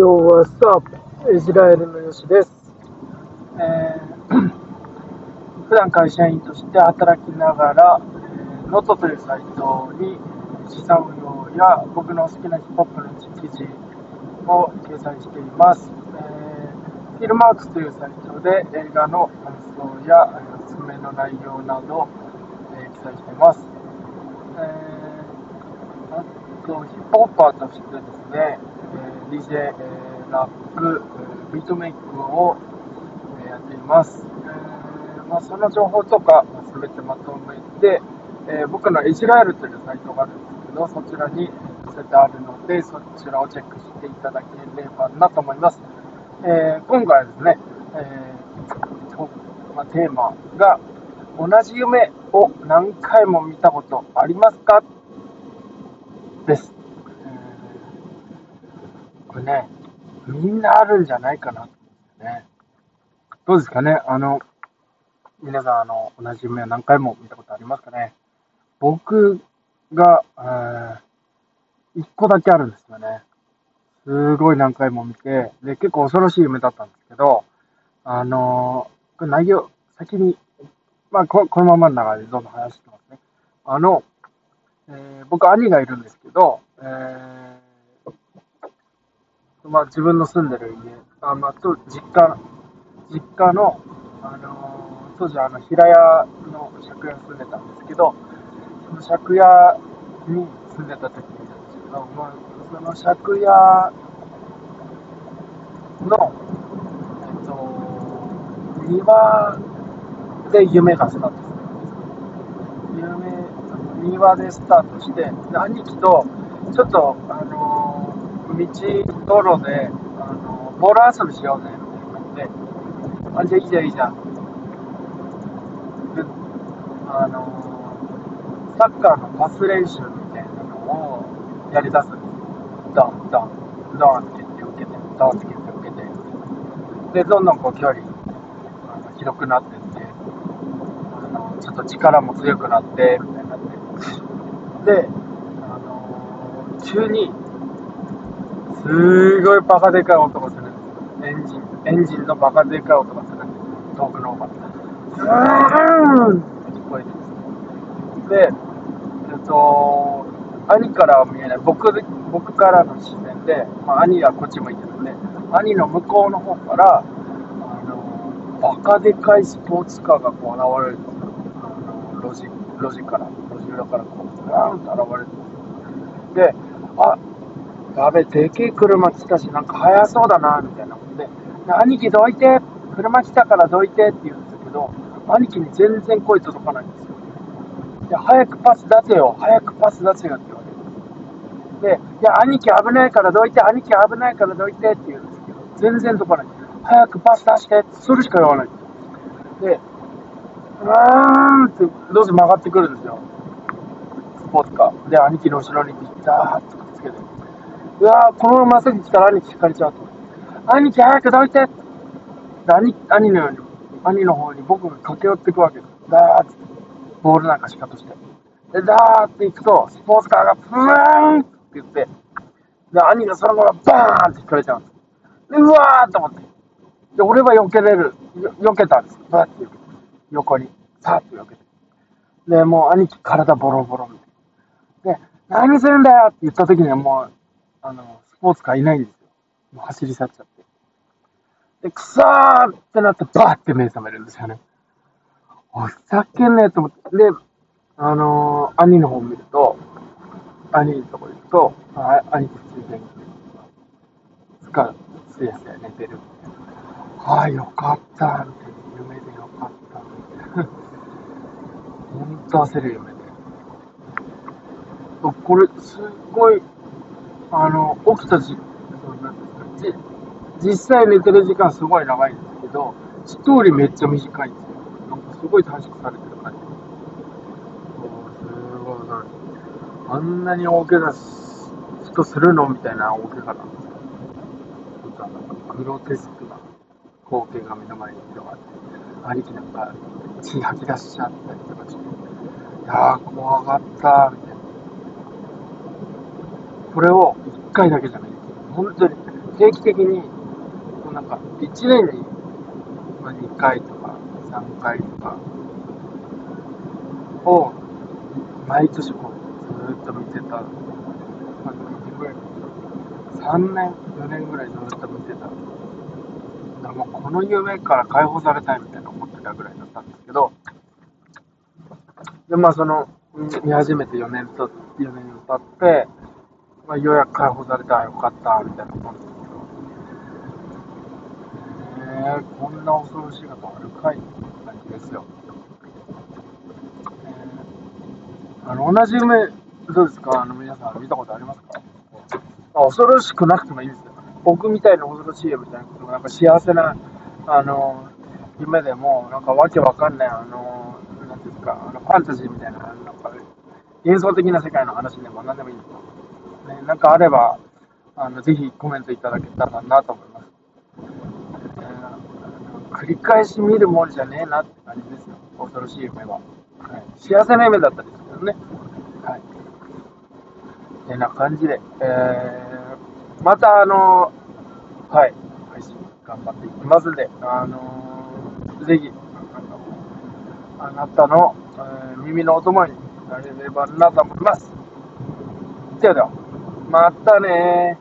Yo what's up ezilaeru のよしです。えー、普段会社員として働きながら、えー、ノートというサイトに資産運用や僕の好きなヒップホップの記事を掲載しています。えー、 Filmarks というサイトで映画の感想やおすすめの内容など、えー、記載しています。えー、あと、ヒップホッパーとしてですね、DJ、えラップ、ビートメイクを、えやっています。えまあ、その情報とか、まあ、全てまとめて、え僕のイジラエルというサイトがあるんですけど、そちらに載せてあるので、そちらをチェックしていただければなと思います。え今回はですね、えー、まあ、テーマが、同じ夢を何回も見たことありますか？です。ね、みんなあるんじゃないかなとね。どうですかね？あの、皆さん、あの、同じ夢を何回も見たことありますかね？僕が、一個だけあるんですよね。すごい何回も見て、で、結構恐ろしい夢だったんですけど、あのこれ内容、先に、まあこ、このままの流れでどんどん話してますね。あの、えー、僕兄がいるんですけど、えーまあ、自分の住んでる家、あまあ、と実家、実家の、あのー、当時あの平屋の借家に住んでたんですけど、その借家に住んでた時なんですけど、まあ、その借家の、えっと、庭で夢がスタートするんです夢、庭でスタートして、兄貴と、ちょっと、あの道、道路で、あの、ボール遊びしようぜ、みたいな感じで、あ、じゃあいいじゃん、いいじゃん。で、あの、サッカーのパス練習みたいなのをやり出すんですドン、ドン、ドンって言って受けて、ドンって言って受けて、で、どんどんこう距離、あの広くなってって、あの、ちょっと力も強くなって、みたいになって、で、あの急に、すごいバカでかい音がするエンジン、エンジンのバカでかい音がする遠くの方から。ズーンって聞こえてるですで、えっと、兄からは見えない、僕僕からの視線で、まあ、兄はこっち向いてるんで、兄の向こうの方から、あの、バカでかいスポーツカーがこう現れるんですよ。あの路地、路地から、路地裏からこう、ガーンと現れるんですよ。で、あ、やべ、でけえ車来たし、なんか速そうだな、みたいなことで、兄貴どいて、車来たからどいてって言うんですけど、兄貴に全然声届かないんですよ。で、早くパス出せよ、早くパス出せよって言われる。で、いや、兄貴危ないからどいて、兄貴危ないからどいてって言うんですけど、全然届かない。早くパス出して、それしか言わない。で、うーんって、どうせ曲がってくるんですよ。スポーツカー。で、兄貴の後ろにビターってくっつけて。うわこのまままっすぐ来たら兄貴引かれちゃうと。兄貴早くどいて兄兄のように、兄の方に僕が駆け寄っていくわけです。ダーって、ボールなんかしかとして。で、ダーって行くと、スポーツカーがブーンって言って、で、兄がそのままバーンって引かれちゃうんです。で、うわーって思って。で、俺は避けれる、避けたんです。バーって避けて。横に、さーって避けて。で、もう兄貴体ボロボロみたいな。で、何するんだよって言った時にはもう、あの、スポーツカーいないんですよ。もう走り去っちゃって。で、くそーってなって、バーって目覚めるんですよね。おふざけんねえと思って。で、あのー、兄の方見ると、兄のとこ行くと、あ兄とついてる。つか、すやすや寝てる。ああ、よかった、みたいな。夢でよかった、みたいな。ほんと焦る夢で。これ、すごい、あの、起きた時、実際寝てる時間すごい長いんですけど、ストーリーめっちゃ短いんですよ。なんかすごい短縮されてる感じ。すごい、あんなに大怪我人するのみたいな大怪我なんですよ。なんかグロテスクな光景が目の前に広がって、兄貴なんか血吐き出しちゃったりとかして、いやー怖かった、みたいな。これを1回だけじゃない。本当に、定期的に、こうなんか、1年に、まあ、2回とか、3回とか、を、毎年こう、ずっと見てた。まあ、何年ぐらい ?3 年、4年ぐらいずっと見てた。だからもうこの夢から解放されたいみたいな思ってたぐらいだったんですけど、で、まあその、見始めて4年と、4年経って、まあ、ようやく解放されたらよかった、みたいな思うんですけど、えー、こんな恐ろしいことあるかいって感じですよ。えー、あの、同じ夢、どうですか？あの、皆さん見たことありますか？あ恐ろしくなくてもいいですよ。僕みたいな恐ろしい夢じゃなくても、なんか幸せな、あの、夢でも、なんかわけわかんない、あの、なんていうんですか、あのファンタジーみたいな、なんか、幻想的な世界の話でも何でもいいんですよ。ね、なんかあれば、あの、ぜひコメントいただけたらなと思います。えー、繰り返し見るもんじゃねえなって感じですよ。恐ろしい夢は。はい、幸せな夢だったりするけどね。はい。てな感じで、えー、またあのはい、配信頑張っていきますんで、あのー、ぜひ、あなたの、えー、耳のお供になれればなと思います。ではでは。またね